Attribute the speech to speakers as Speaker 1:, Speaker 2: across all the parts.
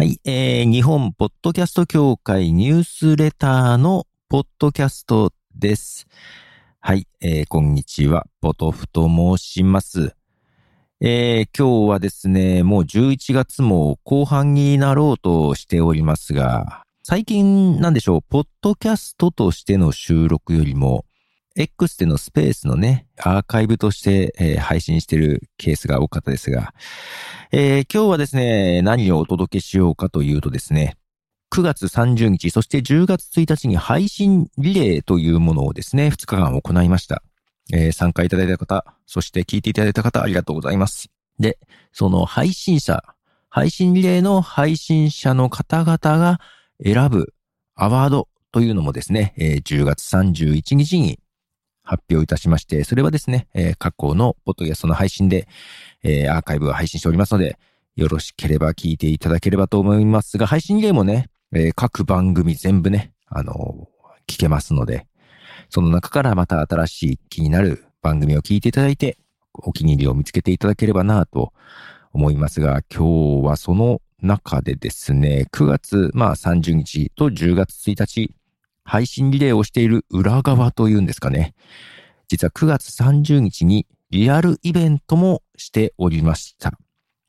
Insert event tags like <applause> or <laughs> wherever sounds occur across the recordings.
Speaker 1: はい、えー、日本ポッドキャスト協会ニュースレターのポッドキャストです。はい、えー、こんにちは、ポトフと申します。えー、今日はですね、もう11月も後半になろうとしておりますが、最近なんでしょう、ポッドキャストとしての収録よりも、X でのスペースのね、アーカイブとして、えー、配信してるケースが多かったですが、えー、今日はですね、何をお届けしようかというとですね、9月30日、そして10月1日に配信リレーというものをですね、2日間行いました。えー、参加いただいた方、そして聞いていただいた方、ありがとうございます。で、その配信者、配信リレーの配信者の方々が選ぶアワードというのもですね、えー、10月31日に発表いたしまして、それはですね、えー、過去のポッドキャストの配信で、えー、アーカイブを配信しておりますので、よろしければ聞いていただければと思いますが、配信例もね、えー、各番組全部ね、あの聞けますので、その中からまた新しい気になる番組を聞いていただいて、お気に入りを見つけていただければなと思いますが、今日はその中でですね、9月、まあ30日と10月1日、配信リレーをしている裏側というんですかね。実は9月30日にリアルイベントもしておりました。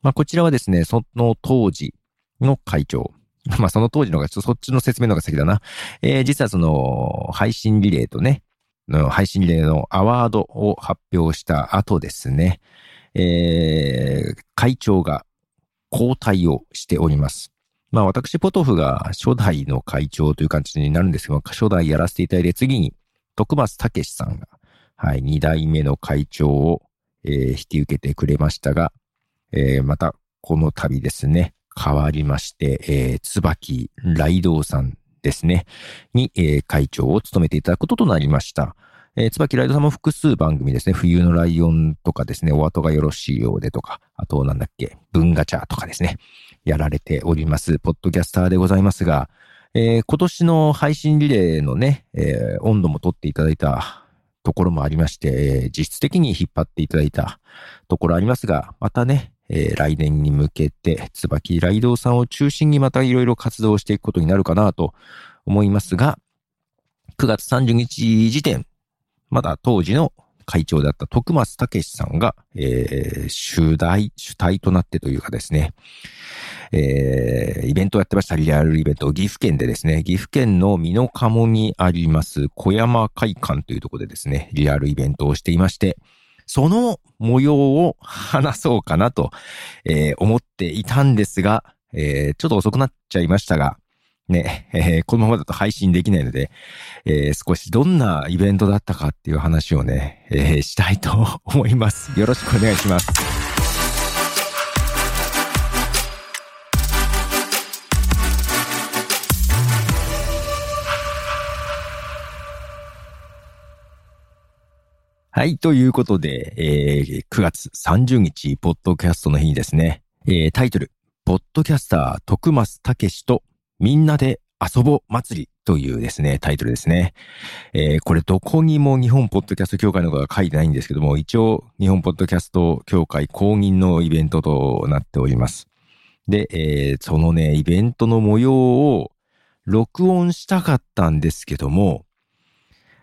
Speaker 1: まあ、こちらはですね、その当時の会長。まあ、その当時のが、そっちの説明の方が先だな。えー、実はその、配信リレーとね、の配信リレーのアワードを発表した後ですね、えー、会長が交代をしております。まあ私、ポトフが初代の会長という感じになるんですけど、初代やらせていただいて、次に徳松武さんが、はい、二代目の会長を、えー、引き受けてくれましたが、えー、またこの度ですね、変わりまして、えー、椿雷道さんですね、に、えー、会長を務めていただくこととなりました。えー、椿ライドさんも複数番組ですね、冬のライオンとかですね、お後がよろしいようでとか、あとなんだっけ、文ガチャとかですね、やられております、ポッドキャスターでございますが、えー、今年の配信リレーのね、えー、温度も取っていただいたところもありまして、えー、実質的に引っ張っていただいたところありますが、またね、えー、来年に向けて、椿ライドさんを中心にまたいろいろ活動していくことになるかなと思いますが、9月30日時点、まだ当時の会長だった徳松武さんが、えー、主題、主体となってというかですね、えー、イベントをやってました、リアルイベント、岐阜県でですね、岐阜県の美濃鴨にあります小山会館というところでですね、リアルイベントをしていまして、その模様を話そうかなと、えー、思っていたんですが、えー、ちょっと遅くなっちゃいましたが、ね、<laughs> えー、このままだと配信できないので、えー、少しどんなイベントだったかっていう話をね、えー、したいと思います。よろしくお願いします。はい。ということで、えー、9月30日、ポッドキャストの日にですね、えー、タイトル、ポッドキャスター、徳松武とみんなで遊ぼ祭りというですね、タイトルですね。えー、これどこにも日本ポッドキャスト協会の方が書いてないんですけども、一応日本ポッドキャスト協会公認のイベントとなっております。で、えー、そのね、イベントの模様を録音したかったんですけども、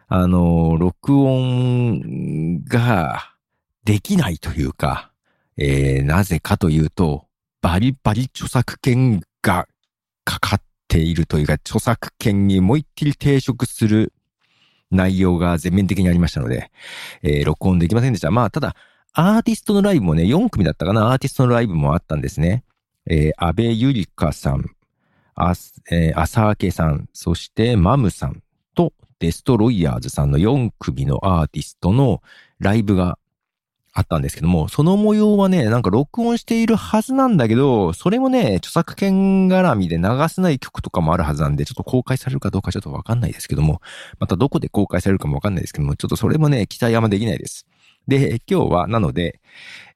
Speaker 1: あの、録音ができないというか、えー、なぜかというと、バリバリ著作権がかかっているというか、著作権にもう一気に抵触する内容が全面的にありましたので、えー、録音できませんでした。まあ、ただ、アーティストのライブもね、4組だったかな、アーティストのライブもあったんですね。えー、安倍ゆりかさん、あ、えー、浅明さん、そしてマムさんとデストロイヤーズさんの4組のアーティストのライブがあったんですけども、その模様はね、なんか録音しているはずなんだけど、それもね、著作権絡みで流せない曲とかもあるはずなんで、ちょっと公開されるかどうかちょっとわかんないですけども、またどこで公開されるかもわかんないですけども、ちょっとそれもね、期待あんまできないです。で、今日は、なので、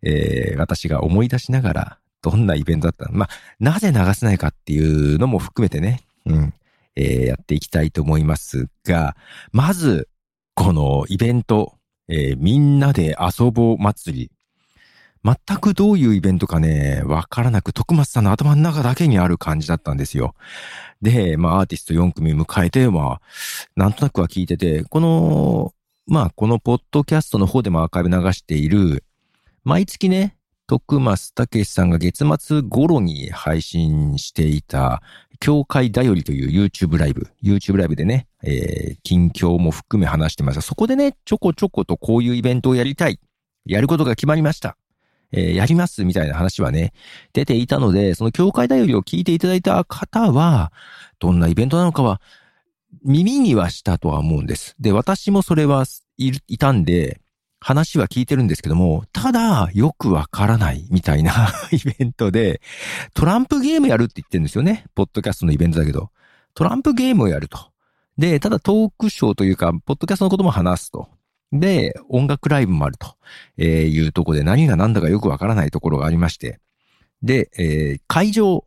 Speaker 1: えー、私が思い出しながら、どんなイベントだったのまあ、なぜ流せないかっていうのも含めてね、うん、えー、やっていきたいと思いますが、まず、このイベント、えー、みんなで遊ぼう祭り。全くどういうイベントかね、わからなく、徳松さんの頭の中だけにある感じだったんですよ。で、まあアーティスト4組迎えて、まあ、なんとなくは聞いてて、この、まあこのポッドキャストの方でもアーカイブ流している、毎月ね、徳松武さんが月末頃に配信していた、教会だよりという YouTube ライブ、YouTube ライブでね、えー、近況も含め話してました。そこでね、ちょこちょことこういうイベントをやりたい。やることが決まりました。えー、やりますみたいな話はね、出ていたので、その教会だよりを聞いていただいた方は、どんなイベントなのかは、耳にはしたとは思うんです。で、私もそれはいいたんで、話は聞いてるんですけども、ただ、よくわからないみたいな <laughs> イベントで、トランプゲームやるって言ってるんですよね。ポッドキャストのイベントだけど。トランプゲームをやると。で、ただトークショーというか、ポッドキャストのことも話すと。で、音楽ライブもあると、えいうとこで何が何だかよくわからないところがありまして。で、えー、会場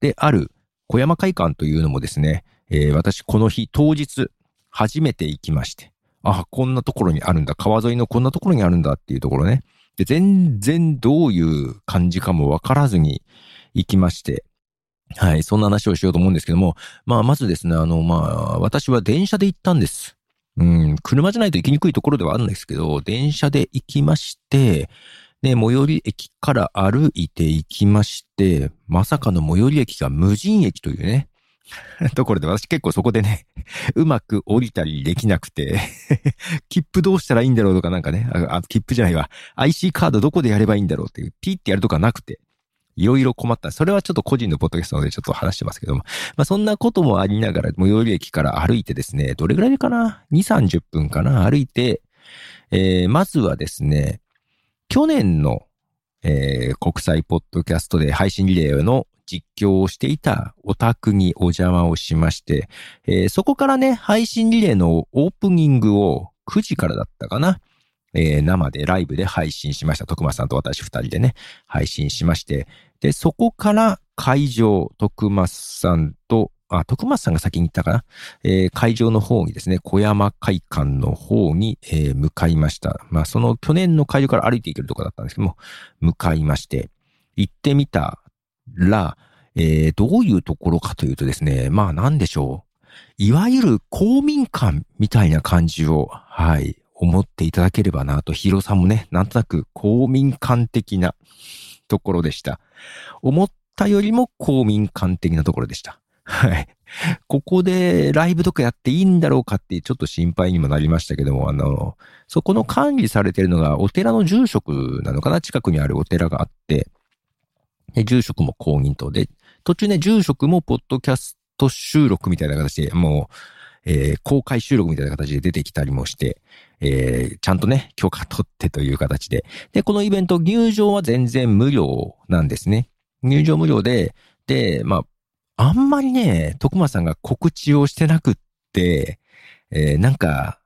Speaker 1: である小山会館というのもですね、えー、私この日当日初めて行きまして。あ、こんなところにあるんだ。川沿いのこんなところにあるんだっていうところね。で、全然どういう感じかもわからずに行きまして。はい、そんな話をしようと思うんですけども、まあ、まずですね、あの、まあ、私は電車で行ったんです。うん、車じゃないと行きにくいところではあるんですけど、電車で行きまして、で、最寄り駅から歩いて行きまして、まさかの最寄り駅が無人駅というね、<laughs> ところで私結構そこでね、<laughs> うまく降りたりできなくて <laughs> 切符どうしたらいいんだろうとかなんかね、あ、切符じゃないわ、IC カードどこでやればいいんだろうっていう、ピーってやるとかなくて、いろいろ困った。それはちょっと個人のポッドキャストでちょっと話してますけども。まあそんなこともありながら、最寄り駅から歩いてですね、どれぐらいかな ?2、30分かな？歩いて、えー、まずはですね、去年の、えー、国際ポッドキャストで配信リレーの実況をしていたお宅にお邪魔をしまして、えー、そこからね、配信リレーのオープニングを9時からだったかな。えー、生でライブで配信しました。徳松さんと私二人でね、配信しまして。で、そこから会場、徳松さんと、あ、徳松さんが先に行ったかな。えー、会場の方にですね、小山会館の方に、えー、向かいました。まあ、その去年の会場から歩いていけるとこだったんですけども、向かいまして、行ってみたら、えー、どういうところかというとですね、まあなんでしょう。いわゆる公民館みたいな感じを、はい、思っていただければなと、ヒロさんもね、なんとなく公民館的なところでした。思ったよりも公民館的なところでした。はい。ここでライブとかやっていいんだろうかってちょっと心配にもなりましたけども、あの、そこの管理されてるのがお寺の住職なのかな？近くにあるお寺があって、で、住職も公認とで、途中ね、住職もポッドキャスト収録みたいな形で、もう、えー、公開収録みたいな形で出てきたりもして、えー、ちゃんとね、許可取ってという形で。で、このイベント入場は全然無料なんですね。入場無料で、で、まあ、あんまりね、徳間さんが告知をしてなくって、えー、なんか、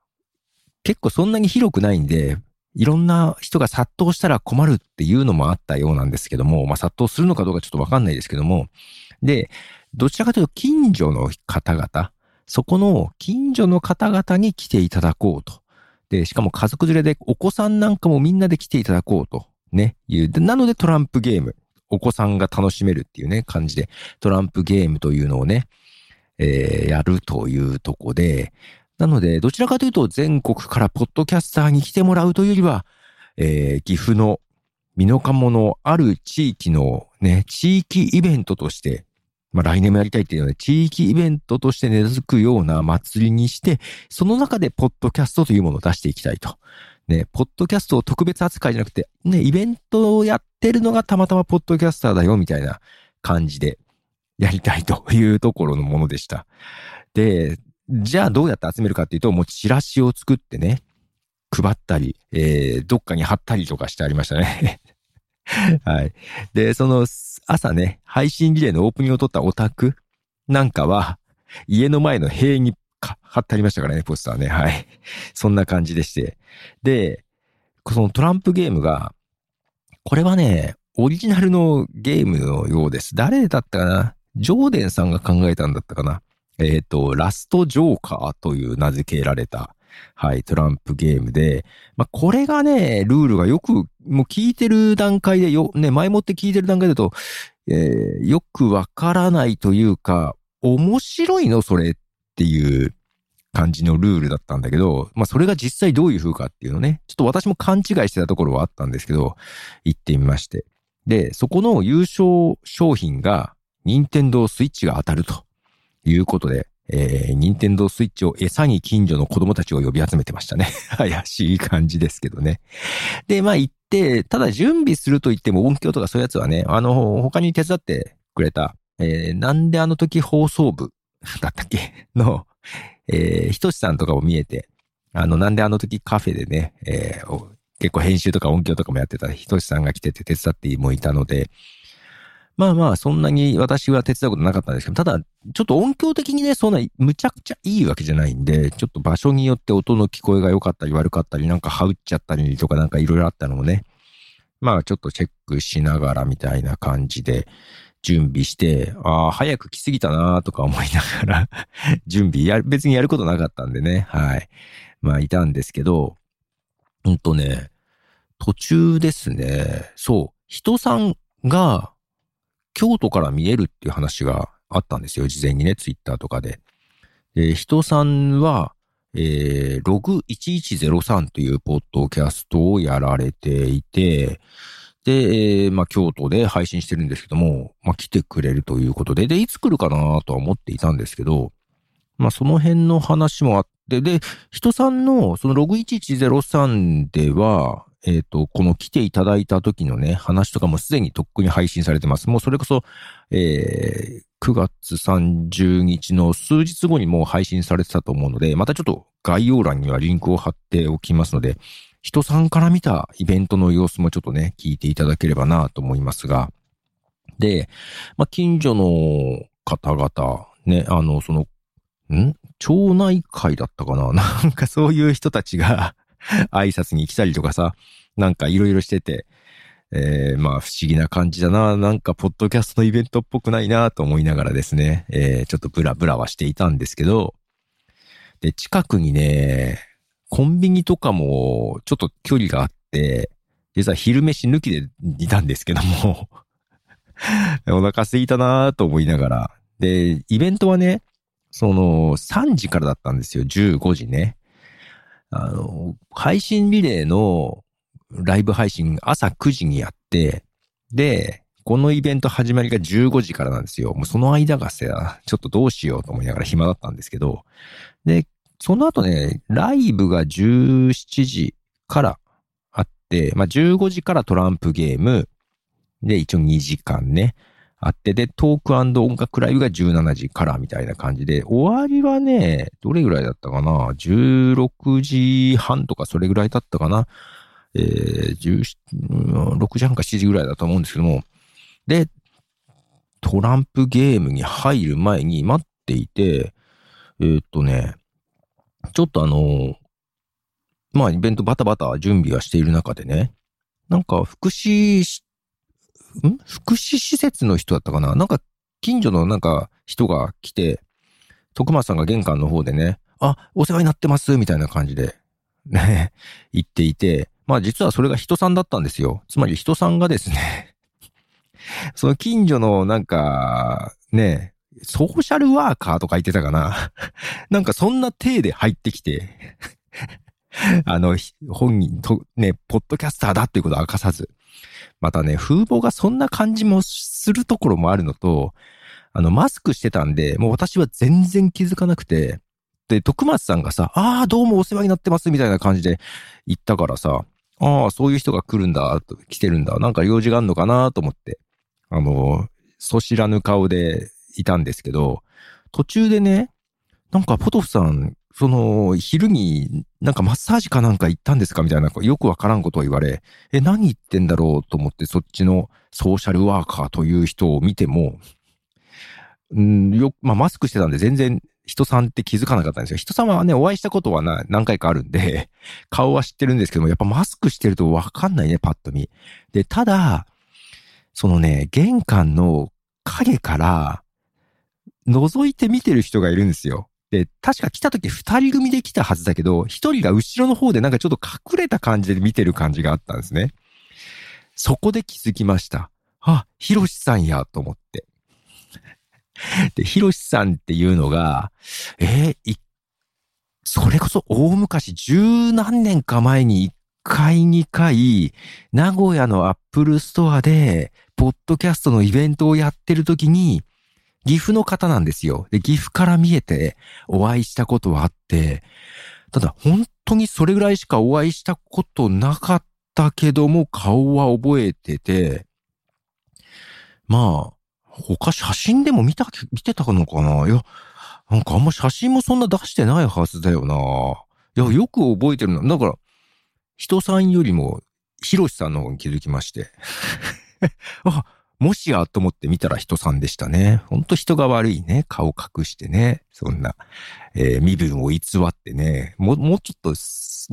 Speaker 1: 結構そんなに広くないんで、いろんな人が殺到したら困るっていうのもあったようなんですけども、まあ殺到するのかどうかちょっとわかんないですけども、で、どちらかというと近所の方々、そこの近所の方々に来ていただこうと。で、しかも家族連れでお子さんなんかもみんなで来ていただこうと。ね、いう。なのでトランプゲーム。お子さんが楽しめるっていうね、感じで、トランプゲームというのをね、えー、やるというとこで、なので、どちらかというと全国からポッドキャスターに来てもらうというよりは、えー、岐阜の美濃加茂のある地域のね、地域イベントとして、まあ来年もやりたいっていうので、地域イベントとして根付くような祭りにして、その中でポッドキャストというものを出していきたいと。ね、ポッドキャストを特別扱いじゃなくて、ね、イベントをやってるのがたまたまポッドキャスターだよ、みたいな感じでやりたいというところのものでした。で、じゃあどうやって集めるかっていうと、もうチラシを作ってね、配ったり、えー、どっかに貼ったりとかしてありましたね。<laughs> はい。で、その朝ね、配信リレーのオープニングを撮ったオタクなんかは、家の前の塀に貼ってありましたからね、ポスターね。はい。そんな感じでして。で、そのトランプゲームが、これはね、オリジナルのゲームのようです。誰だったかな？ジョーデンさんが考えたんだったかな？えっ、ー、と、ラストジョーカーという名付けられた、はい、トランプゲームで、まあ、これがね、ルールがよく、もう聞いてる段階でよ、ね、前もって聞いてる段階だと、えー、よくわからないというか、面白いのそれっていう感じのルールだったんだけど、まあ、それが実際どういう風かっていうのね、ちょっと私も勘違いしてたところはあったんですけど、行ってみまして。で、そこの優勝商品が、任天堂スイッチが当たるということで、えー、任天堂スイッチを餌に近所の子供たちを呼び集めてましたね。<laughs> 怪しい感じですけどね。で、まあ行って、ただ準備すると言っても音響とかそういうやつはね、あの、他に手伝ってくれた、えー、なんであの時放送部 <laughs> だったっけ？の、えー、ひとしさんとかも見えて、あの、なんであの時カフェでね、えー、結構編集とか音響とかもやってたひとしさんが来てて手伝ってもいたので、まあまあ、そんなに私は手伝うことなかったんですけど、ただ、ちょっと音響的にね、そんな、むちゃくちゃいいわけじゃないんで、ちょっと場所によって音の聞こえが良かったり悪かったり、なんか羽打っちゃったりとかなんかいろいろあったのもね、まあちょっとチェックしながらみたいな感じで準備して、ああ、早く来すぎたなとか思いながら <laughs> 準備や、別にやることなかったんでね、はい。まあいたんですけど、うんとね、途中ですね、そう、人さんが、京都から見えるっていう話があったんですよ。事前にね、ツイッターとかで。で、人さんは、えー、ログ1103というポッドキャストをやられていて、で、えー、まあ、京都で配信してるんですけども、まあ、来てくれるということで、で、いつ来るかなとは思っていたんですけど、まあ、その辺の話もあって、で、人さんの、そのログ1103では、えっ、ー、と、この来ていただいた時のね、話とかもすでにとっくに配信されてます。もうそれこそ、えー、9月30日の数日後にもう配信されてたと思うので、またちょっと概要欄にはリンクを貼っておきますので、人さんから見たイベントの様子もちょっとね、聞いていただければなと思いますが、で、まあ、近所の方々、ね、あの、その、ん？町内会だったかな？<laughs> なんかそういう人たちが <laughs> 挨拶に来たりとかさ、なんかいろいろしてて、えー、まあ不思議な感じだな。なんかポッドキャストのイベントっぽくないなと思いながらですね、えー、ちょっとブラブラはしていたんですけど、で、近くにね、コンビニとかもちょっと距離があって、実は昼飯抜きでいたんですけども <laughs> お腹空いたなと思いながら。で、イベントはね、その3時からだったんですよ。15時ね。あの、配信リレーのライブ配信朝9時にやって、で、このイベント始まりが15時からなんですよ。もうその間がさ、ちょっとどうしようと思いながら暇だったんですけど、で、その後ね、ライブが17時からあって、まあ、15時からトランプゲーム、で、一応2時間ね。あって、で、トーク音楽ライブが17時からみたいな感じで、終わりはね、どれぐらいだったかな ?16 時半とかそれぐらいだったかな？えー、6時半か7時ぐらいだと思うんですけども、で、トランプゲームに入る前に待っていて、えー、っとね、ちょっとあの、まあ、イベントバタバタ準備はしている中でね、なんか福祉ん？福祉施設の人だったかな？なんか、近所のなんか人が来て、徳松さんが玄関の方でね、あ、お世話になってます、みたいな感じで、ね、<laughs> 言っていて、まあ実はそれが人さんだったんですよ。つまり人さんがですね <laughs> その近所のなんか、ね、ソーシャルワーカーとか言ってたかな？<laughs> なんかそんな体で入ってきてあの、本人と、ね、ポッドキャスターだっていうことを明かさず、またね、風貌がそんな感じもするところもあるのと、あの、マスクしてたんで、もう私は全然気づかなくて、で、徳松さんがさ、ああ、どうもお世話になってます、みたいな感じで言ったからさ、ああ、そういう人が来るんだ、来てるんだ、なんか用事があるのかなと思って、あの、そ知らぬ顔でいたんですけど、途中でね、なんかポトフさん、その、昼になんかマッサージかなんか行ったんですかみたいな、よくわからんことを言われ、え、何言ってんだろうと思って、そっちのソーシャルワーカーという人を見ても、んよ、まあ、マスクしてたんで全然人さんって気づかなかったんですよ。人さんはね、お会いしたことはな何回かあるんで、<laughs> 顔は知ってるんですけども、やっぱマスクしてるとわかんないね、パッと見。で、ただ、そのね、玄関の影から、覗いて見てる人がいるんですよ。で、確か来た時二人組で来たはずだけど、一人が後ろの方でなんかちょっと隠れた感じで見てる感じがあったんですね。そこで気づきました。あ、ヒロシさんや、と思って。で、ヒロシさんっていうのが、えー、それこそ大昔、十何年か前に一回二回、名古屋のアップルストアで、ポッドキャストのイベントをやってる時に、岐阜の方なんですよ。で、岐阜から見えてお会いしたことはあって、ただ本当にそれぐらいしかお会いしたことなかったけども、顔は覚えてて、まあ、他写真でも見た、見てたのかな？いや、なんかあんま写真もそんな出してないはずだよな。いや、よく覚えてるな。だから、人さんよりも、ヒロシさんの方に気づきまして。<laughs> あ、もしやと思って見たら人さんでしたね。ほんと人が悪いね。顔隠してね。そんな、えー、身分を偽ってね。もう、もうちょっと、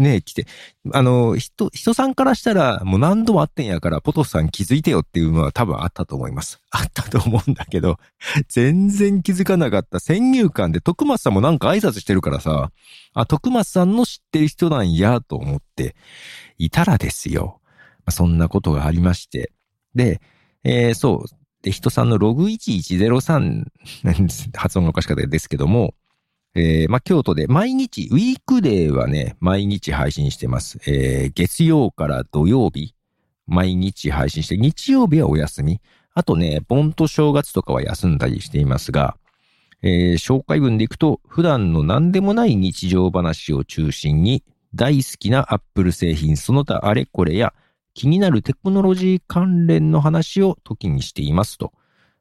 Speaker 1: ね、来て。あの、人、人さんからしたら、もう何度も会ってんやから、ポトフさん気づいてよっていうのは多分あったと思います。あったと思うんだけど、全然気づかなかった。先入観で、徳松さんもなんか挨拶してるからさ、あ、徳松さんの知ってる人なんや、と思っていたらですよ。まあ、そんなことがありまして。で、えー、そう。で、人さんのログ1103 <laughs> 発音がおかしかったですけども、えー、ま、京都で毎日、ウィークデーはね、毎日配信してます。えー、月曜から土曜日、毎日配信して、日曜日はお休み。あとね、盆と正月とかは休んだりしていますが、えー、紹介文でいくと、普段の何でもない日常話を中心に、大好きなアップル製品その他あれこれや、気になるテクノロジー関連の話を時にしていますと。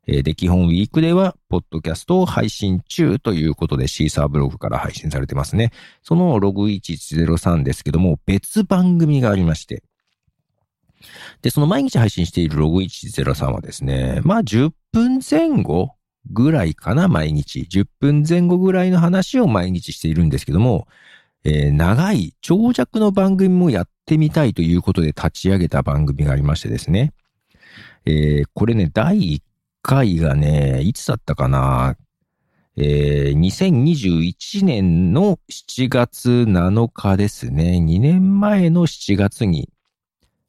Speaker 1: で、基本ウィークでは、ポッドキャストを配信中ということで、シーサーブログから配信されてますね。そのログ1103ですけども、別番組がありまして。で、その毎日配信しているログ1103はですね、まあ10分前後ぐらいかな、毎日。10分前後ぐらいの話を毎日しているんですけども、えー、長い長尺の番組もやってみたいということで立ち上げた番組がありましてですね。えー、これね、第1回がね、いつだったかなえー、2021年の7月7日ですね。2年前の7月に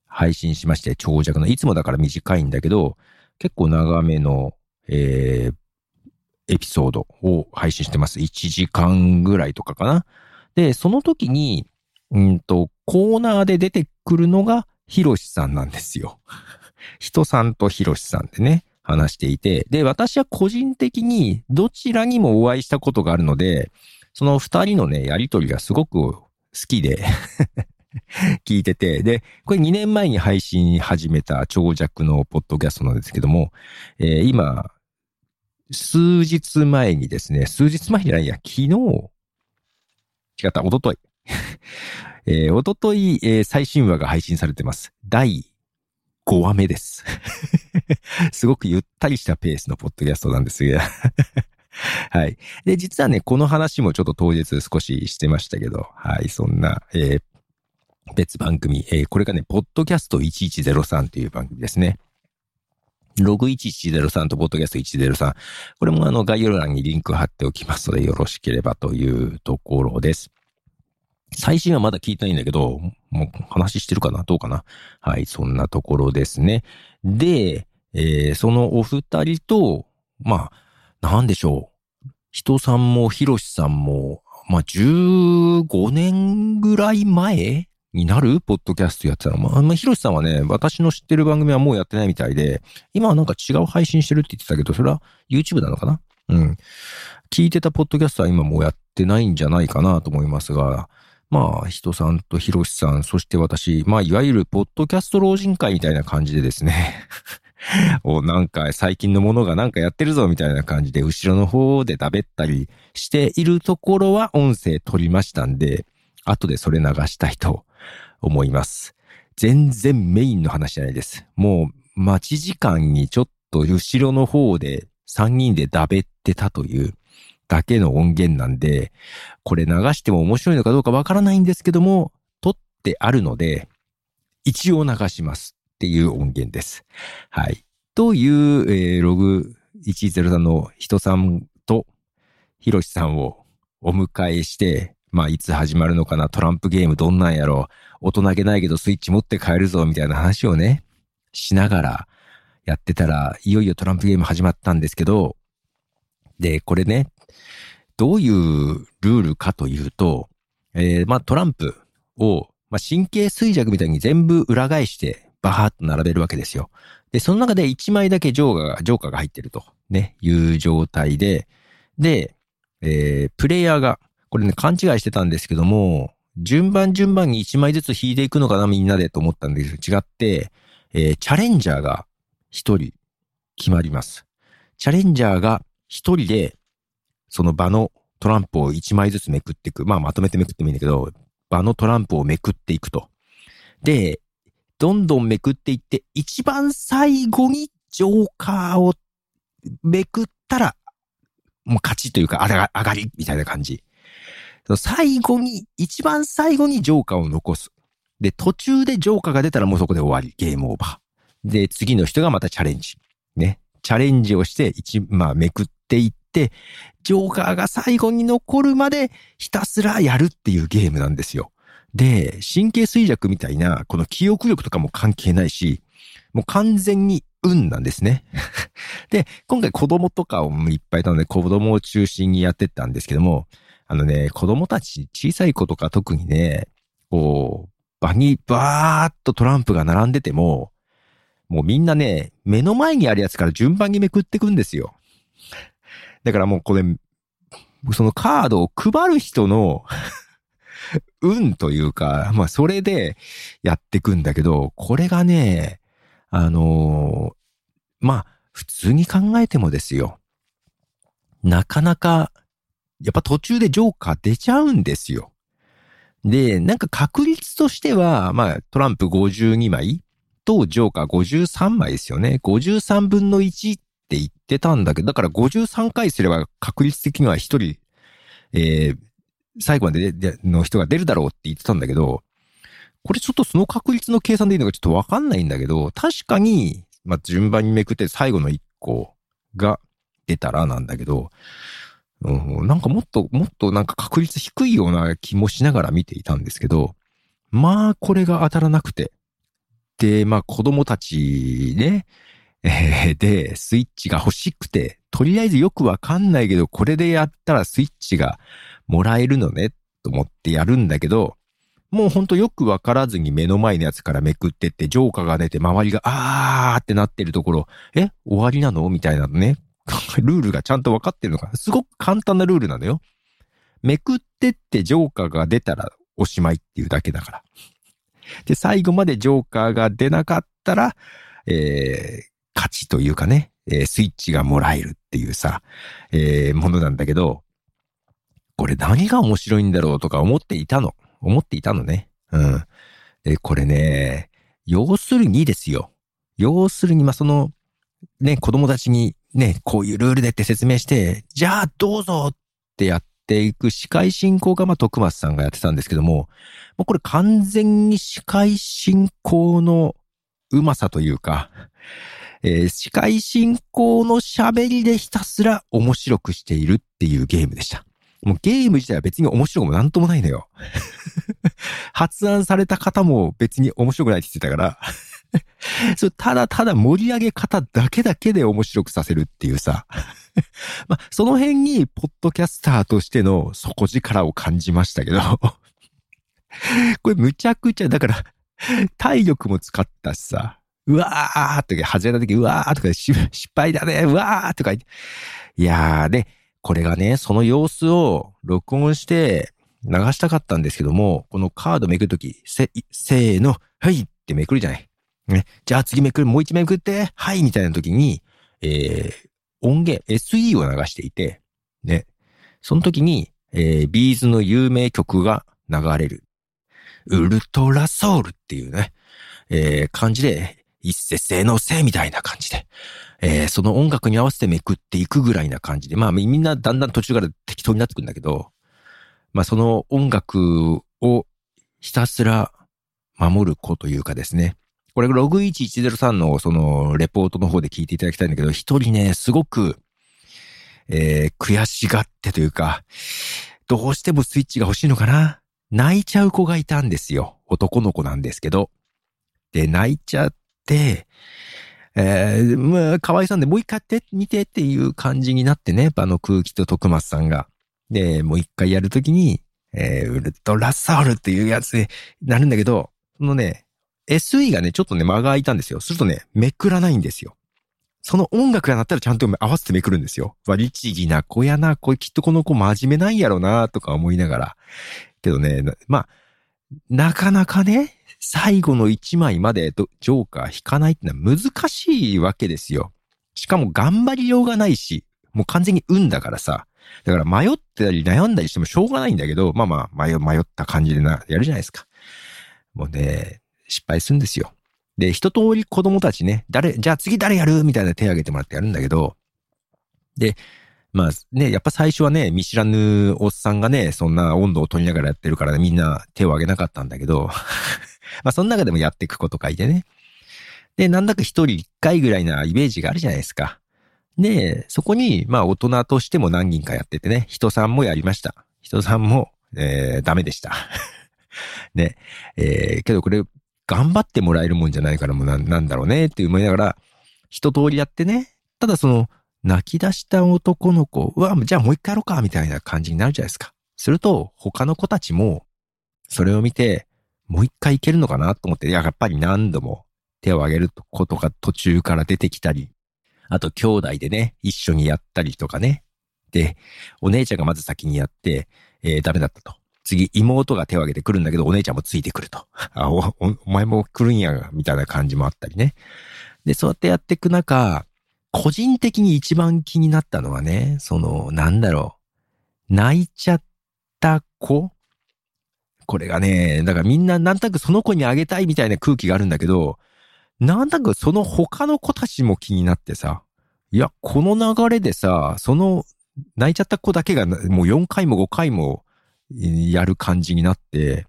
Speaker 1: 配信しまして、長尺の、いつもだから短いんだけど、結構長めの、えー、エピソードを配信してます。1時間ぐらいとかかな。で、その時に、うんと、コーナーで出てくるのが、ヒロシさんなんですよ。<laughs> 人さんとヒロシさんでね、話していて、で、私は個人的にどちらにもお会いしたことがあるので、その二人のね、やりとりがすごく好きで <laughs> 聞いてて、で、これ2年前に配信始めた長尺のポッドキャストなんですけども、えー、今、数日前にですね、数日前じゃないや、昨日、違った、おととい。<laughs> えー、おととい、えー、最新話が配信されてます。第5話目です。<laughs> すごくゆったりしたペースのポッドキャストなんですが <laughs> はい。で、実はね、この話もちょっと当日少ししてましたけど、はい、そんな、えー、別番組、えー、これがね、ポッドキャスト1103という番組ですね。ログ1103とポッドキャスト103。これもあの概要欄にリンク貼っておきますのでよろしければというところです。最新はまだ聞いてないんだけど、もう話してるかなどうかな？はい、そんなところですね。で、えー、そのお二人と、まあ、なんでしょう。人さんもひろしさんも、まあ、15年ぐらい前になる？ポッドキャストやってたの。まあ、まあ、ひろしさんはね、私の知ってる番組はもうやってないみたいで、今はなんか違う配信してるって言ってたけど、それは YouTube なのかな？うん。聞いてたポッドキャストは今もうやってないんじゃないかなと思いますが、まあ、人さんとひろしさん、そして私、まあ、いわゆるポッドキャスト老人会みたいな感じでですね <laughs> お、なんか最近のものがなんかやってるぞみたいな感じで、後ろの方で食べったりしているところは音声取りましたんで、後でそれ流したいと思います。全然メインの話じゃないです。もう待ち時間にちょっと後ろの方で3人でだべってたというだけの音源なんで、これ流しても面白いのかどうかわからないんですけども、撮ってあるので、一応流しますっていう音源です。はい。という、えー、ログ103の人さんとひろしさんをお迎えして、まあ、いつ始まるのかな、トランプゲームどんなんやろう、大人げないけどスイッチ持って帰るぞ、みたいな話をね、しながらやってたら、いよいよトランプゲーム始まったんですけど、で、これね、どういうルールかというと、えー、まあ、トランプを、まあ、神経衰弱みたいに全部裏返して、バーッと並べるわけですよ。で、その中で1枚だけジョーカーが、ジョーカーが入ってると、ね、いう状態で、で、えー、プレイヤーが、これね、勘違いしてたんですけども、順番順番に1枚ずつ引いていくのかな、みんなでと思ったんですけど、違って、えー、チャレンジャーが1人決まります。チャレンジャーが1人で、その場のトランプを1枚ずつめくっていく。まあ、まとめてめくってもいいんだけど、場のトランプをめくっていくと。で、どんどんめくっていって、一番最後にジョーカーをめくったら、もう勝ちというか、あれが上がり、みたいな感じ。最後に、一番最後にジョーカーを残す。で、途中でジョーカーが出たらもうそこで終わり。ゲームオーバー。で、次の人がまたチャレンジ。ね。チャレンジをして、一、まあ、めくっていって、ジョーカーが最後に残るまでひたすらやるっていうゲームなんですよ。で、神経衰弱みたいな、この記憶力とかも関係ないし、もう完全に運なんですね。<laughs> で、今回子供とかをいっぱいいたので、子供を中心にやってったんですけども、あのね、子供たち、小さい子とか特にね、こう、場にバーっとトランプが並んでても、もうみんなね、目の前にあるやつから順番にめくってくんですよ。だからもうこれ、そのカードを配る人の <laughs> 運というか、まあそれでやってくんだけど、これがね、あのー、まあ、普通に考えてもですよ。なかなか、やっぱ途中でジョーカー出ちゃうんですよ。で、なんか確率としては、まあ、トランプ52枚とジョーカー53枚ですよね。53分の1って言ってたんだけど、だから53回すれば確率的には1人、えー、最後までの人が出るだろうって言ってたんだけど、これちょっとその確率の計算でいいのかちょっとわかんないんだけど、確かに、まあ、順番にめくって最後の1個が出たらなんだけど、うん、なんかもっと、もっとなんか確率低いような気もしながら見ていたんですけど、まあ、これが当たらなくて。で、まあ、子供たちね、えー、で、スイッチが欲しくて、とりあえずよくわかんないけど、これでやったらスイッチがもらえるのね、と思ってやるんだけど、もうほんとよくわからずに目の前のやつからめくってって、ジョーカーが出て周りがあーってなってるところ、え終わりなの？みたいなのね。<laughs> ルールがちゃんとわかってるのか。すごく簡単なルールなのよ。めくってってジョーカーが出たらおしまいっていうだけだから。で、最後までジョーカーが出なかったら、えー、勝ちというかね、えー、スイッチがもらえるっていうさ、えー、ものなんだけど、これ何が面白いんだろうとか思っていたの。思っていたのね。うん。で、これね、要するにですよ。要するに、まあ、その、ね、子供たちにね、こういうルールでって説明して、じゃあどうぞってやっていく司会進行が、まあ、徳松さんがやってたんですけども、もうこれ完全に司会進行のうまさというか、えー、司会進行の喋りでひたすら面白くしているっていうゲームでした。もうゲーム自体は別に面白くもなんともないのよ。<laughs> 発案された方も別に面白くないって言ってたから <laughs> そただただ盛り上げ方だけだけで面白くさせるっていうさ。<laughs> まあ、その辺に、ポッドキャスターとしての底力を感じましたけど。<laughs> これむちゃくちゃ、だから体力も使ったしさ、うわーとか、始めた時、うわーとか、失敗だね、うわーとか。いやー、で、これがね、その様子を録音して流したかったんですけども、このカードめくるとき、せ、せーの、はいってめくるじゃない。ね。じゃあ次めくる、もう一めくって、はいみたいな時に、えー、音源、SE を流していて、ね。その時に、えー、ビーズの有名曲が流れる。ウルトラソウルっていうね、えー、感じで、一節性のせいみたいな感じで、えー、その音楽に合わせてめくっていくぐらいな感じで、まあみんなだんだん途中から適当になってくんだけど、まあその音楽をひたすら守る子というかですね。これログ1103のそのレポートの方で聞いていただきたいんだけど、一人ね、すごく、えー、悔しがってというか、どうしてもスイッチが欲しいのかな？泣いちゃう子がいたんですよ。男の子なんですけど。で、泣いちゃって、えー、まあ、かわいそうなんで、もう一回やってみてっていう感じになってね、あの空気と徳松さんが。で、もう一回やるときに、えー、ウルトラサウルっていうやつになるんだけど、そのね、SE がね、ちょっとね、間が空いたんですよ。するとね、めくらないんですよ。その音楽が鳴ったらちゃんと合わせてめくるんですよ。わ、律儀な子やな、これきっとこの子真面目なんやろな、とか思いながら。けどね、まあ、なかなかね、最後の一枚までジョーカー引かないってのは難しいわけですよ。しかも頑張りようがないし、もう完全に運だからさ。だから迷ったり悩んだりしてもしょうがないんだけど、まあまあ、迷った感じでな、やるじゃないですか。もうね、失敗するんですよ。で、一通り子供たちね、誰、じゃあ次誰やる？みたいな手挙げてもらってやるんだけど、で、まあね、やっぱ最初はね、見知らぬおっさんがね、そんな温度を取りながらやってるから、ね、みんな手を挙げなかったんだけど、<laughs> まあその中でもやっていくこと書いてね。で、なんだか一人一回ぐらいなイメージがあるじゃないですか。で、そこに、まあ大人としても何人かやっててね、人さんもやりました。人さんも、えー、ダメでした。<laughs> ね。えー、けどこれ、頑張ってもらえるもんじゃないからもなんだろうねって思いながら、一通りやってね。ただその、泣き出した男の子、うわ、じゃあもう一回やろうか、みたいな感じになるじゃないですか。すると、他の子たちも、それを見て、もう一回いけるのかなと思って、やっぱり何度も手を挙げることが途中から出てきたり、あと兄弟でね、一緒にやったりとかね。で、お姉ちゃんがまず先にやって、えー、ダメだったと。次、妹が手を挙げてくるんだけど、お姉ちゃんもついてくると。<laughs> あ、お、お前も来るんや、みたいな感じもあったりね。で、そうやってやっていく中、個人的に一番気になったのはね、その、なんだろう。泣いちゃった子これがね、だからみんななんとなくその子にあげたいみたいな空気があるんだけど、なんだかその他の子たちも気になってさ、いや、この流れでさ、その泣いちゃった子だけがもう4回も5回もやる感じになって、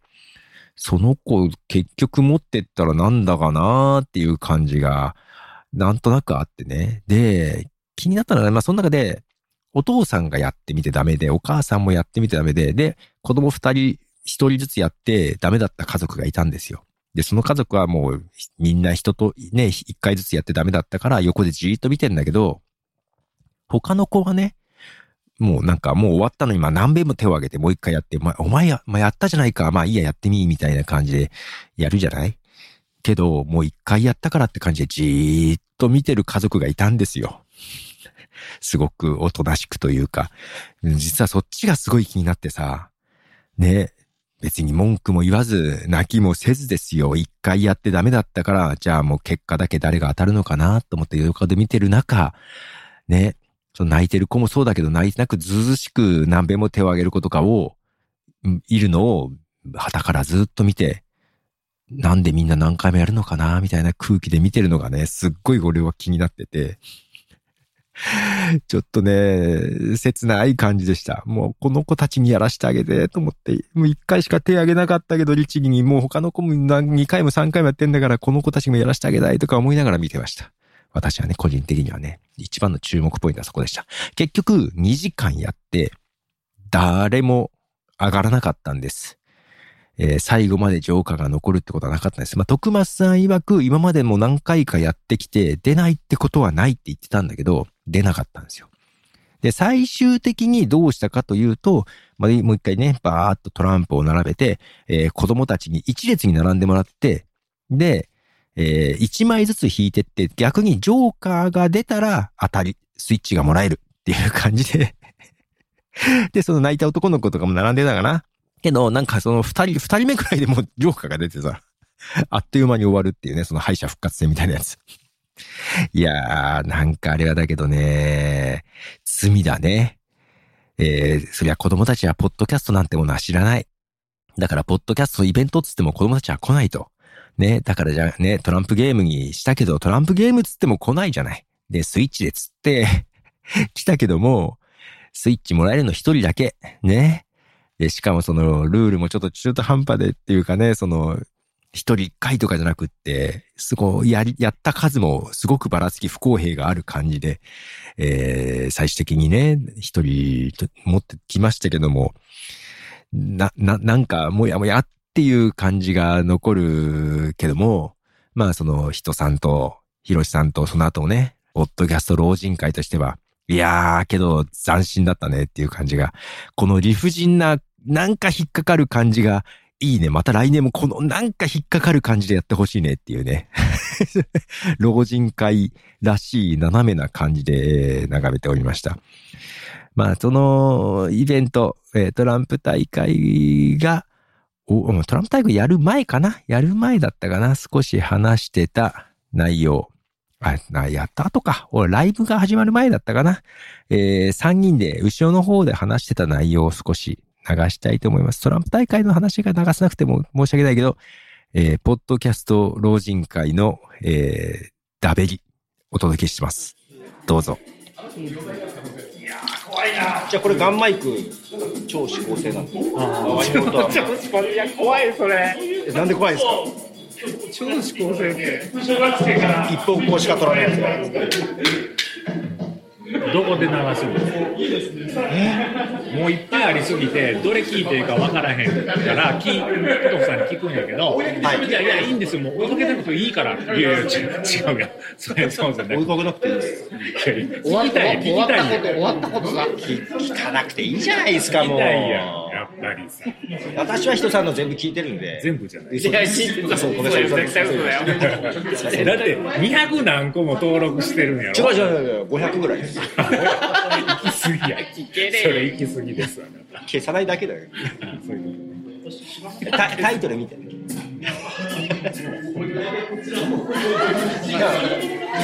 Speaker 1: その子結局持ってったらなんだかなーっていう感じが、なんとなくあってね。で、気になったのは、まあその中で、お父さんがやってみてダメで、お母さんもやってみてダメで、で、子供二人、一人ずつやってダメだった家族がいたんですよ。で、その家族はもうみんな人とね、一回ずつやってダメだったから横でじーっと見てんだけど、他の子はね、もうなんかもう終わったのに、まあ何遍も手を挙げてもう一回やって、まあお前や、まあやったじゃないか、まあいいややってみ、みたいな感じでやるじゃない？けど、もう一回やったからって感じでじーっと見てる家族がいたんですよ。すごくおとなしくというか、実はそっちがすごい気になってさ、ね、別に文句も言わず、泣きもせずですよ。一回やってダメだったから、じゃあもう結果だけ誰が当たるのかなと思って横で見てる中、ね、その泣いてる子もそうだけど、泣いてなくずずしく何べも手を挙げる子とかを、いるのを、旗からずっと見て、なんでみんな何回もやるのかなみたいな空気で見てるのがね、すっごい俺は気になってて、<laughs> ちょっとね、切ない感じでした。もうこの子たちにやらしてあげて、と思って、もう一回しか手挙げなかったけど、律儀にもう他の子も2回も3回もやってんだから、この子たちもやらしてあげたいとか思いながら見てました。私はね、個人的にはね、一番の注目ポイントはそこでした。結局、2時間やって、誰も上がらなかったんです。えー、最後まで浄化が残るってことはなかったんです。まあ、徳松さん曰く、今までも何回かやってきて、出ないってことはないって言ってたんだけど、出なかったんですよ。で、最終的にどうしたかというと、まあ、もう一回ね、バーっとトランプを並べて、えー、子供たちに一列に並んでもらって、で、えー、1枚ずつ引いてって、逆にジョーカーが出たら当たり、スイッチがもらえるっていう感じで <laughs> で、その泣いた男の子とかも並んでたかな。けど、なんかその二人、二人目くらいでもジョーカーが出てさ、<laughs> あっという間に終わるっていうね、その敗者復活戦みたいなやつ。いやー、なんかあれはだけどね、罪だね。えー、そりゃ子供たちはポッドキャストなんてものは知らない。だから、ポッドキャストイベントっつっても子供たちは来ないと。ね、だからじゃあね、トランプゲームにしたけど、トランプゲームつっても来ないじゃない。で、スイッチでつって <laughs> 来たけども、スイッチもらえるの一人だけ。ね。で、しかもそのルールもちょっと中途半端でっていうかね、その、一人一回とかじゃなくって、すごい、やり、やった数もすごくばらつき不公平がある感じで、えー、最終的にね、一人持ってきましたけども、な、な、なんか、もやもやっっていう感じが残るけども、まあ、その、人さんと、ひろしさんと、その後ね、ポッドキャスト老人会としては、いやー、けど、斬新だったねっていう感じが、この理不尽な、なんか引っかかる感じが、いいね。また来年もこのなんか引っかかる感じでやってほしいねっていうね。<laughs> 老人会らしい斜めな感じで眺めておりました。まあ、そのイベント、トランプ大会が、おトランプ大会やる前かな？やる前だったかな？少し話してた内容。あ、なやった後か。俺、ライブが始まる前だったかな？えー、3人で後ろの方で話してた内容を少し流したいと思います。トランプ大会の話が流さなくても申し訳ないけど、えー、ポッドキャスト老人会の、えー、ダベリ、お届けします。どうぞ。
Speaker 2: じゃあこれガンマイク超指向性なんで
Speaker 3: 怖いそれ。
Speaker 2: えなんで怖いんですか？
Speaker 3: 超指向性って。小学生から
Speaker 2: 一本こうしか取らないやつが
Speaker 3: どこで流すんですかもういっぱいありすぎてどれ聞いていいか分からへんから聞ポトフさんに聞くんやけど、い、やいやいいんです。よもう追いかけなくていいから。いやいや違う違う。よそれそうじゃない。
Speaker 2: 追いかけなくてい。いです
Speaker 3: 終わったい聞きたいよ
Speaker 4: 終わったことさ
Speaker 2: 聞かなくていいじゃないですかもう
Speaker 3: 聞きたいやん
Speaker 2: 私は人さんの全部聞いてるんで。
Speaker 3: 全部じゃない。
Speaker 2: 嘘です。そうごめんなさい
Speaker 3: だって200何個も登録してるんやろ。
Speaker 2: 違う違う違う500ぐらいです
Speaker 3: 行き過ぎやそれ行き過ぎですあなた
Speaker 2: 消さないだけだよ
Speaker 3: そういうこ
Speaker 2: タタイトル見ていや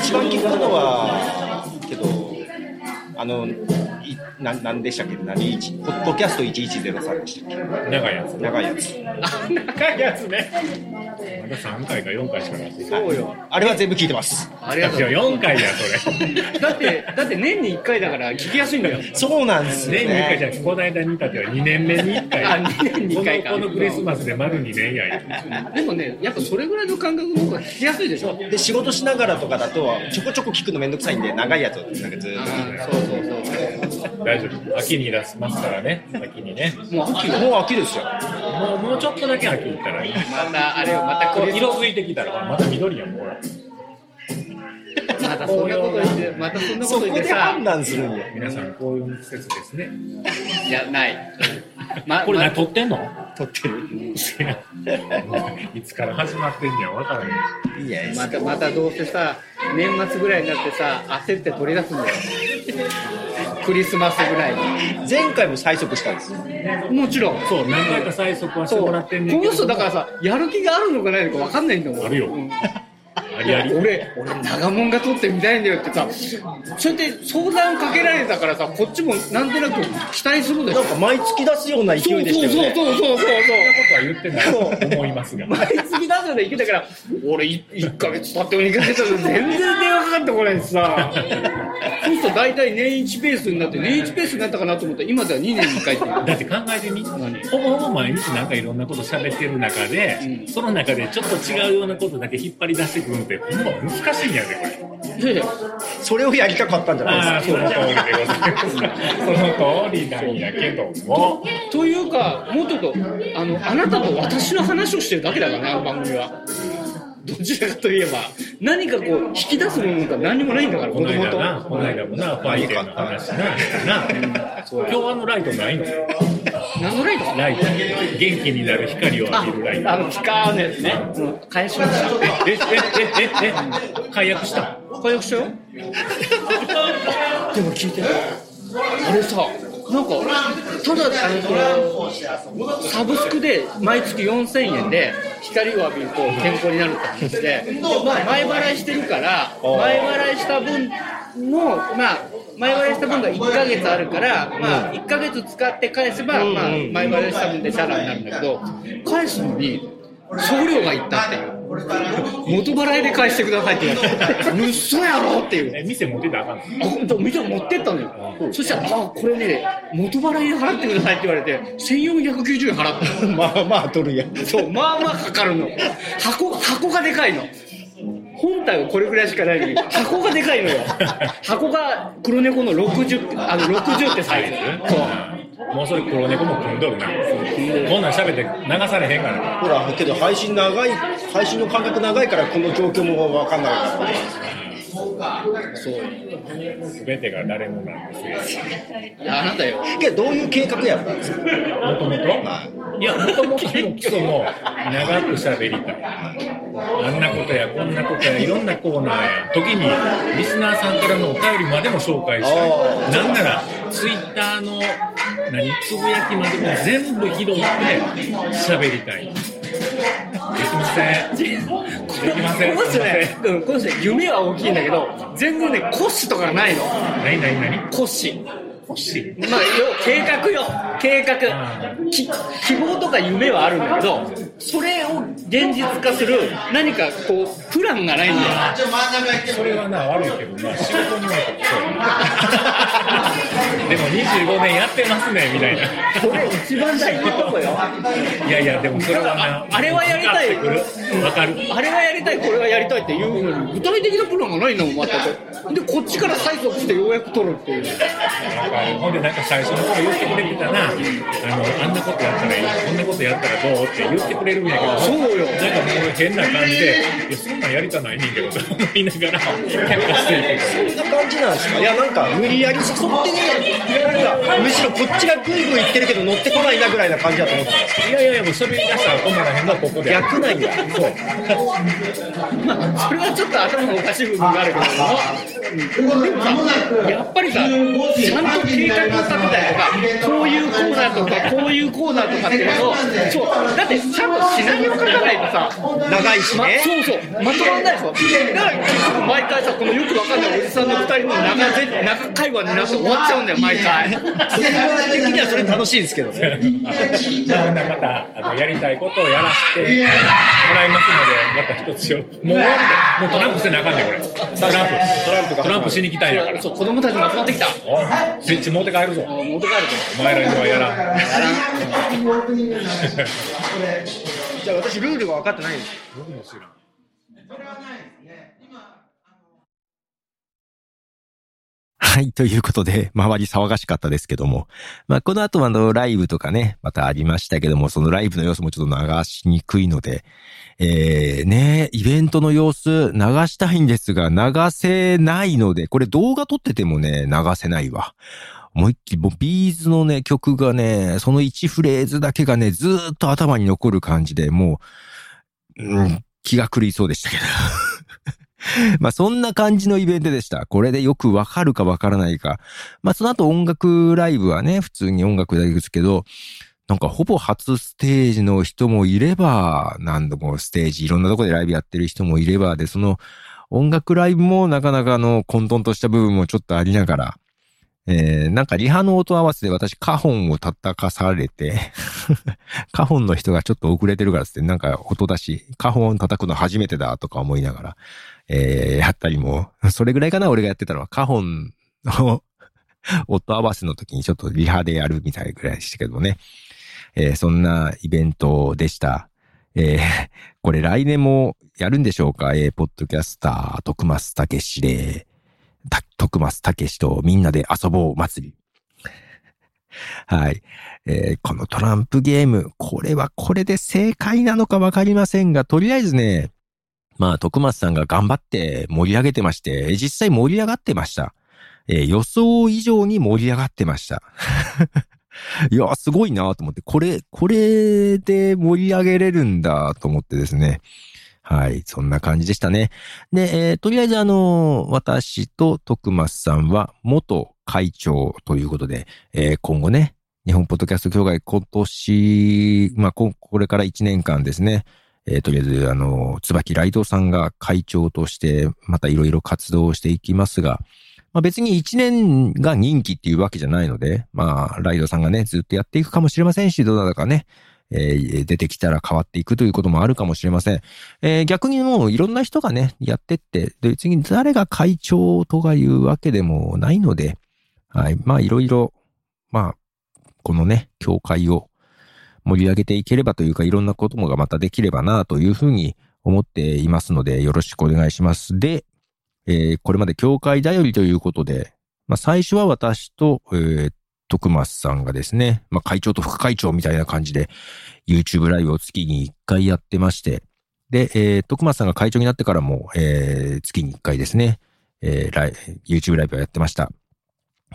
Speaker 2: 一番聞くのはけどあのいななんでしたっけ？何一ポッドキャスト1103でしたっけ？
Speaker 3: と長いやつ。
Speaker 2: 長いやつ。
Speaker 3: 長いやつね。まだ3回か4回しかなって
Speaker 4: そうよ。
Speaker 2: あれは全部聞いてます。
Speaker 4: ありがとう。
Speaker 3: いや4回やそれ。
Speaker 4: だってだって年に1回だから聞きやすいんだよ。
Speaker 2: そうなんですよ
Speaker 3: 年に1回じゃこの間に至っては2年目に1回。
Speaker 4: あ二年に一回か。
Speaker 3: このこのクリスマスで丸2年やよ
Speaker 4: でもねやっぱそれぐらいの感覚の方が聞きやすいでしょ。
Speaker 2: で仕事しながらとかだとちょこちょこ聞くのめんどくさいんで長いやつをなんかずっと
Speaker 4: そう
Speaker 3: 大丈夫。秋に出しますからね。秋にね。
Speaker 4: もう秋
Speaker 2: もう秋ですよ。
Speaker 3: もうもうちょっとだけ。秋行ったらいい
Speaker 4: またあれよまた
Speaker 3: 色づいてきたら。また緑やんほら
Speaker 4: またそんなこと言ってまたそんなこ
Speaker 2: そこで
Speaker 4: と言ってさ。
Speaker 2: 判断するんや。
Speaker 3: 皆さんこういう季節ですね。
Speaker 4: いやない。ま <laughs>
Speaker 3: これ何
Speaker 4: ま
Speaker 3: 撮ってんの？
Speaker 2: 撮ってる。
Speaker 3: いつから始まってんねや分からへん。
Speaker 2: いや
Speaker 4: またまたどうせさ年末ぐらいになってさ焦って取り出すんだよ。クリスマスぐらいに。
Speaker 2: 前回も催促したんですよ。
Speaker 4: もちろん。
Speaker 3: そう何回か催促はして
Speaker 4: そう
Speaker 3: もらってんねん
Speaker 4: この
Speaker 3: けど
Speaker 4: 人だからさやる気があるのかないのか分かんないんだもん。
Speaker 3: あるよ。
Speaker 4: うん俺俺長門が取ってみたいんだよってさそれで相談かけられたからさこっちもなんとなく期待するでしょ
Speaker 2: なんか毎月出すような勢
Speaker 4: そう
Speaker 2: いでしたよね。
Speaker 4: そうそうそうそう。そう
Speaker 3: そんなことは言ってない。と思いますが。
Speaker 4: 毎月出すような勢いだから俺1ヶ月経っても2ヶ月経っても全然電話かかってこないしさ。そうすると大体年1ペースになって年1ペースになったかなと思ったら今では2年に1回って
Speaker 3: だって考えてみ。ほぼほぼ毎日なんかいろんなこと喋ってる中で、
Speaker 4: うん。
Speaker 3: その中でちょっと違うようなことだけ引っ張り出してくるのってほんま難しいんやでこれ。
Speaker 4: いやいや
Speaker 2: それをやりたかったんじゃないですか。
Speaker 3: その通りでございます。その通りなんやけども。
Speaker 4: というかもっととあのあなたと私の話をしてるだけだからねあの番組は。どちらかといえば。何かこう引き出すものが何にもないんだから子供と
Speaker 3: この間もなファイテンの話なな。今日あのライトないの
Speaker 4: 何のライト？
Speaker 3: ライト。元気になる光を
Speaker 4: あ
Speaker 3: 浴びるライト。
Speaker 4: あのピカーのやつね。うん返しました。
Speaker 3: えええええ解約した？
Speaker 4: 解約したよ。でも聞いて。あれさなんかただあのサブスクで毎月4000円で光を浴びると健康になるって話でで、まあ、前払いしてるから前払いした分のまあ前払いした分が1ヶ月あるから、まあ、1ヶ月使って返せば、まあ、前払いした分でチャラになるんだけど返すのに送料がいったっていう元払いで返してくださいって言われて、嘘やろっていう。
Speaker 3: え、店持ってたらあかんの？
Speaker 4: 店持ってったのよ、そしたら、あこれね、元払いで払ってくださいって言われて、1490円払ったの。<laughs>
Speaker 2: まあまあ取るやん。
Speaker 4: そう、まあまあかかるの。箱、箱がでかいの。本体はこれぐらいしかないのに、箱がでかいのよ。箱が黒猫の60、あの、60ってサイズ。そう。
Speaker 3: もうそれ黒猫も組んどるな。こんなん喋って流されへんから。
Speaker 2: ほら、けど配信長い、配信の間隔長いからこの状況もわかんないから。
Speaker 4: そう。
Speaker 3: すべてが誰もなんですよ。
Speaker 4: あなたよ。
Speaker 2: けどどういう計画やったんですか？
Speaker 3: もともといや、もともとも基礎も長く喋りたい。あんなことやこんなことやいろんなコーナーや。時にリスナーさんからのお便りまでも紹介したい。なんなら、ツイッターの何つぶやきまでも全部拾って喋りたい。できません。できません。
Speaker 4: この人ね、うん、この人ね夢は大きいんだけど、全然ね、骨子とかないの。
Speaker 3: 何何何？
Speaker 4: 骨子。
Speaker 3: 欲しい。
Speaker 4: まあ、よ計画よ。計画。き希望とか夢はあるんだけど、それを現実化する何かこう、プランがないんだよ。
Speaker 3: それはな、悪いけどな、仕事になるとそうやなでも25年やってますね、みたいな。
Speaker 4: それ一番大事なとこよ。
Speaker 3: いやいや、でもそれはな、
Speaker 4: ああれはやりたい。
Speaker 3: わかる。
Speaker 4: あれはやりたい、これはやりたいっていうのに、具体的なプランがないんだもん、全く。で、こっちから催促してようやく取るっていう。
Speaker 3: わかるほんでなんか最初の頃言ってくれてたな、あの、あんなことやったらいい、こんなことやったらどうって言ってくれるんやけど、
Speaker 4: そうよ
Speaker 3: なんかもう変な感じで、いや、そんなんやりたないねんけど、と思いながら、喧嘩してるけど。
Speaker 2: そんな感じなんですか？いや、なんか無理やり誘ってね、なんかむしろこっちがグイグイ言ってるけど乗ってこないなぐらいな感じだと思ってたんです
Speaker 3: いやいやいや、もう喋り出したら止まらへんのはここで。
Speaker 2: 逆なんや。
Speaker 3: そう。
Speaker 4: まあ、それはちょっと頭のおかしい。部分があるけども、うんでもさ、やっぱりさ、ちゃんと計画を立てたりとか、こうい。うコーナーとか、こうい。うコーナーとかってい。うのを、そう、だってちゃんとシナリオ書かない。とさ、
Speaker 2: 長い。し
Speaker 4: ま、
Speaker 2: ね。
Speaker 4: そうそう、まとまらない。でしょ。だから結局毎回さ、このよくわかんない。おじさんの二人の長ぜ長会話になって終わっちゃうんだよ、毎回。
Speaker 2: 的にはそれ楽しいんですけどね。
Speaker 3: じゃあまたあのやりたいことをやらせてもらいますので、また一つよ。もう終わりで、もうトランプせなあかんねん、これ。トランプ。トランプトランプしに来たんやから。
Speaker 4: そう、子供たちも集まってきた。
Speaker 3: スイッチ持って帰るぞ。
Speaker 4: 持って帰る
Speaker 3: お前らにはやらん。<laughs>
Speaker 2: じゃあ私ルールが分かってないんです
Speaker 3: 僕も知らん。
Speaker 1: はい。はいということで、<laughs> 周り騒がしかったですけども。まあ、この後はあの、ライブとかね、またありましたけども、そのライブの様子もちょっと流しにくいので、えー、ね、イベントの様子流したいんですが、流せないので、これ動画撮っててもね、流せないわ。思いっきり、もうビーズのね、曲がね、その1フレーズだけがね、ずーっと頭に残る感じで、もう、うん、気が狂いそうでしたけど。<laughs> <laughs> まあそんな感じのイベントでした。これでよくわかるかわからないか。まあその後音楽ライブはね、普通に音楽だけですけど、なんかほぼ初ステージの人もいれば、何度もステージいろんなとこでライブやってる人もいれば、で、その音楽ライブもなかなかの混沌とした部分もちょっとありながら、えー、なんかリハの音合わせで私カホンを叩かされて、カホンの人がちょっと遅れてるからっつってなんか音出し、カホン叩くの初めてだとか思いながら、えー、やったりも、<laughs> それぐらいかな俺がやってたのはカホンの <laughs> 音合わせの時にちょっとリハでやるみたいぐらいでしたけどもね。えー、そんなイベントでした。えー、これ来年もやるんでしょうか？えー、ポッドキャスター、徳松たけしで、徳松たけしとみんなで遊ぼう祭り。<laughs> はい。えーこのトランプゲーム、これはこれで正解なのかわかりませんが、とりあえずね、まあ、徳松さんが頑張って盛り上げてまして、実際盛り上がってました。えー予想以上に盛り上がってました。<laughs> いや、すごいなと思って、これ、これで盛り上げれるんだと思ってですね。はい、そんな感じでしたね。で、えーとりあえずあの私と徳松さんは元会長ということで、えー今後ね、日本ポッドキャスト協会今年、まあ、ここれから1年間ですね、えーとりあえずあの、椿ライドさんが会長として、またいろいろ活動していきますが、まあ別に1年が任期っていうわけじゃないので、まあ、ライドさんがね、ずっとやっていくかもしれませんし、どうだかね、えー、出てきたら変わっていくということもあるかもしれません。えー、逆にもういろんな人がね、やってって、で、次誰が会長とかいうわけでもないので、はい。まあいろいろ、まあ、このね、教会を盛り上げていければというか、いろんなこともがまたできればなというふうに思っていますので、よろしくお願いします。で、えー、これまで教会だよりということで、まあ最初は私と、えー、徳松さんがですね、まあ、会長と副会長みたいな感じで、YouTube ライブを月に1回やってまして、で、えー、徳松さんが会長になってからも、えー、月に1回ですね、えー、ライ YouTube ライブをやってました。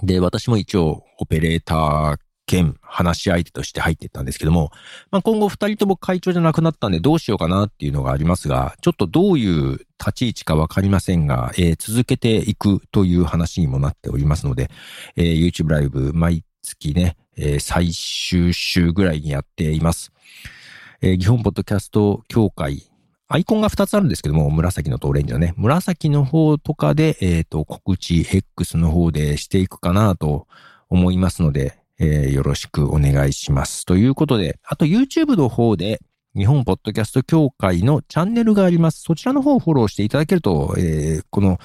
Speaker 1: で、私も一応、オペレーター兼話し相手として入っていったんですけども、まあ、今後二人とも会長じゃなくなったんでどうしようかなっていうのがありますが、ちょっとどういう立ち位置かわかりませんが、えー、続けていくという話にもなっておりますので、えー、YouTube ライブ毎月ね、えー、最終週ぐらいにやっています。えー、日本ポッドキャスト協会、アイコンが2つあるんですけども、紫のとオレンジのね、紫の方とかで、えっ、ー、と、告知 X の方でしていくかなと思いますので、えー、よろしくお願いします。ということで、あと YouTube の方で、日本ポッドキャスト協会のチャンネルがあります。そちらの方をフォローしていただけると、えー、この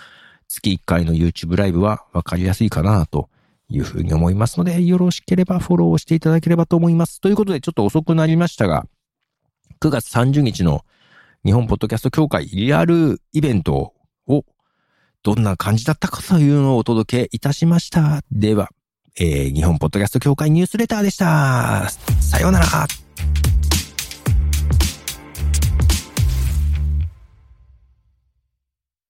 Speaker 1: 月1回の YouTube ライブはわかりやすいかなというふうに思いますので、よろしければフォローしていただければと思います。ということで、ちょっと遅くなりましたが、9月30日の日本ポッドキャスト協会リアルイベントをどんな感じだったかというのをお届けいたしました。では、えー、日本ポッドキャスト協会ニュースレターでした。さようなら。